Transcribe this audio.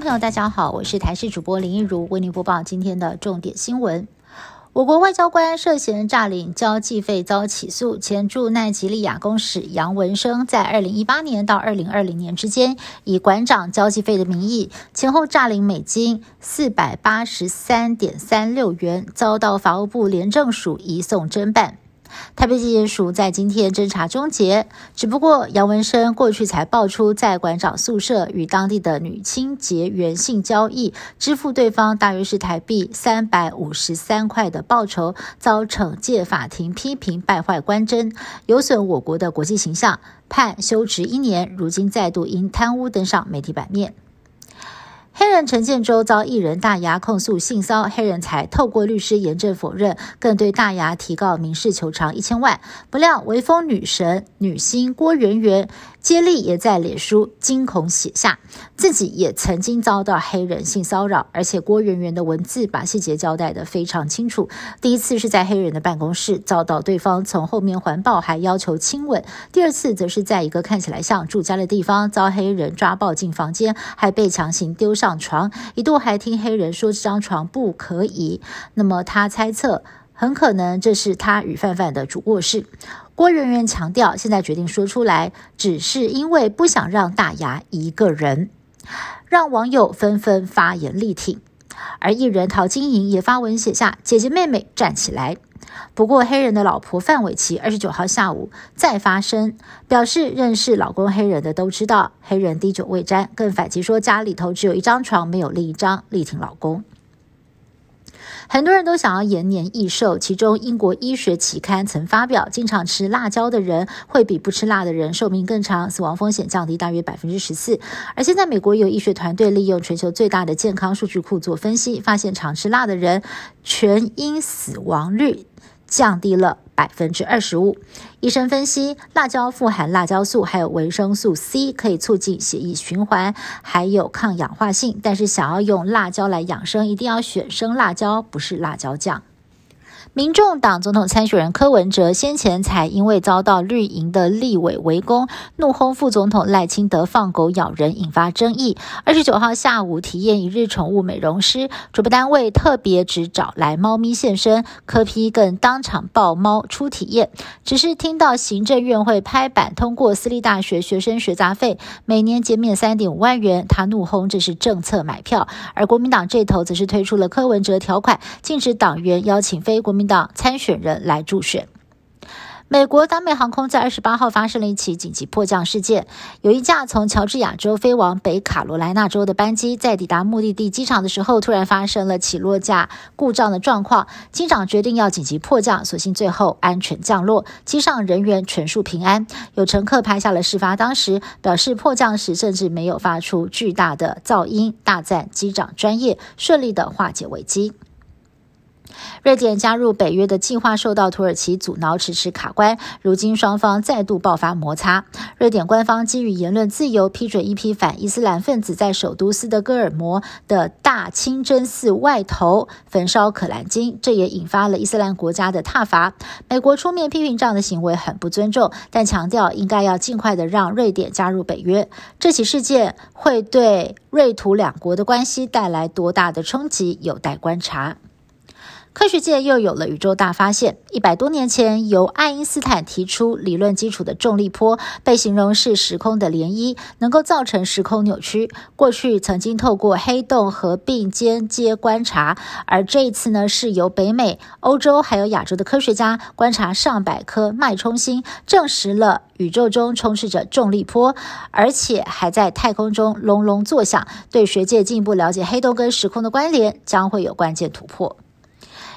朋友，大家好，我是台视主播林一如，为您播报今天的重点新闻。我国外交官涉嫌诈领交际费遭起诉，前驻奈及利亚公使杨文生在二零一八年到二零二零年之间，以馆长交际费的名义，前后诈领美金四百八十三点三六元，遭到法务部廉政署移送侦办。台北地检署在今天侦查终结，只不过杨文生过去才爆出在馆长宿舍与当地的女清结缘性交易，支付对方大约是台币三百五十三块的报酬，遭惩戒法庭批评败坏官箴，有损我国的国际形象，判休职一年。如今再度因贪污登上媒体版面。黑人陈建州遭艺人大牙控诉性骚黑人才透过律师严正否认，更对大牙提告民事求偿一千万。不料，微风女神女星郭媛媛。接力也在脸书惊恐写下，自己也曾经遭到黑人性骚扰，而且郭圆圆的文字把细节交代得非常清楚。第一次是在黑人的办公室遭到对方从后面环抱，还要求亲吻；第二次则是在一个看起来像住家的地方遭黑人抓抱进房间，还被强行丢上床，一度还听黑人说这张床不可以。那么他猜测，很可能这是他与范范的主卧室。郭圆圆强调，现在决定说出来，只是因为不想让大牙一个人，让网友纷纷发言力挺。而艺人陶晶莹也发文写下：“姐姐妹妹站起来。”不过，黑人的老婆范玮琪二十九号下午再发声，表示认识老公黑人的都知道，黑人滴酒未沾，更反击说家里头只有一张床，没有另一张，力挺老公。很多人都想要延年益寿，其中英国医学期刊曾发表，经常吃辣椒的人会比不吃辣的人寿命更长，死亡风险降低大约百分之十四。而现在，美国有医学团队利用全球最大的健康数据库做分析，发现常吃辣的人全因死亡率。降低了百分之二十五。医生分析，辣椒富含辣椒素，还有维生素 C，可以促进血液循环，还有抗氧化性。但是，想要用辣椒来养生，一定要选生辣椒，不是辣椒酱。民众党总统参选人柯文哲先前才因为遭到绿营的立委围攻，怒轰副总统赖清德放狗咬人，引发争议。二十九号下午体验一日宠物美容师，主办单位特别只找来猫咪现身，柯批更当场抱猫出体验。只是听到行政院会拍板通过私立大学学生学杂费每年减免三点五万元，他怒轰这是政策买票。而国民党这头则是推出了柯文哲条款，禁止党员邀请非国民。党参选人来助选。美国达美航空在二十八号发生了一起紧急迫降事件，有一架从乔治亚州飞往北卡罗来纳州的班机，在抵达目的地机场的时候，突然发生了起落架故障的状况。机长决定要紧急迫降，所幸最后安全降落，机上人员全数平安。有乘客拍下了事发当时，表示迫降时甚至没有发出巨大的噪音，大赞机长专业，顺利的化解危机。瑞典加入北约的计划受到土耳其阻挠，迟迟卡关。如今双方再度爆发摩擦。瑞典官方基于言论自由，批准一批反伊斯兰分子在首都斯德哥尔摩的大清真寺外头焚烧可兰经，这也引发了伊斯兰国家的挞伐。美国出面批评这样的行为很不尊重，但强调应该要尽快的让瑞典加入北约。这起事件会对瑞土两国的关系带来多大的冲击，有待观察。科学界又有了宇宙大发现。一百多年前，由爱因斯坦提出理论基础的重力波，被形容是时空的涟漪，能够造成时空扭曲。过去曾经透过黑洞合并间接观察，而这一次呢，是由北美、欧洲还有亚洲的科学家观察上百颗脉冲星，证实了宇宙中充斥着重力波，而且还在太空中隆隆作响。对学界进一步了解黑洞跟时空的关联，将会有关键突破。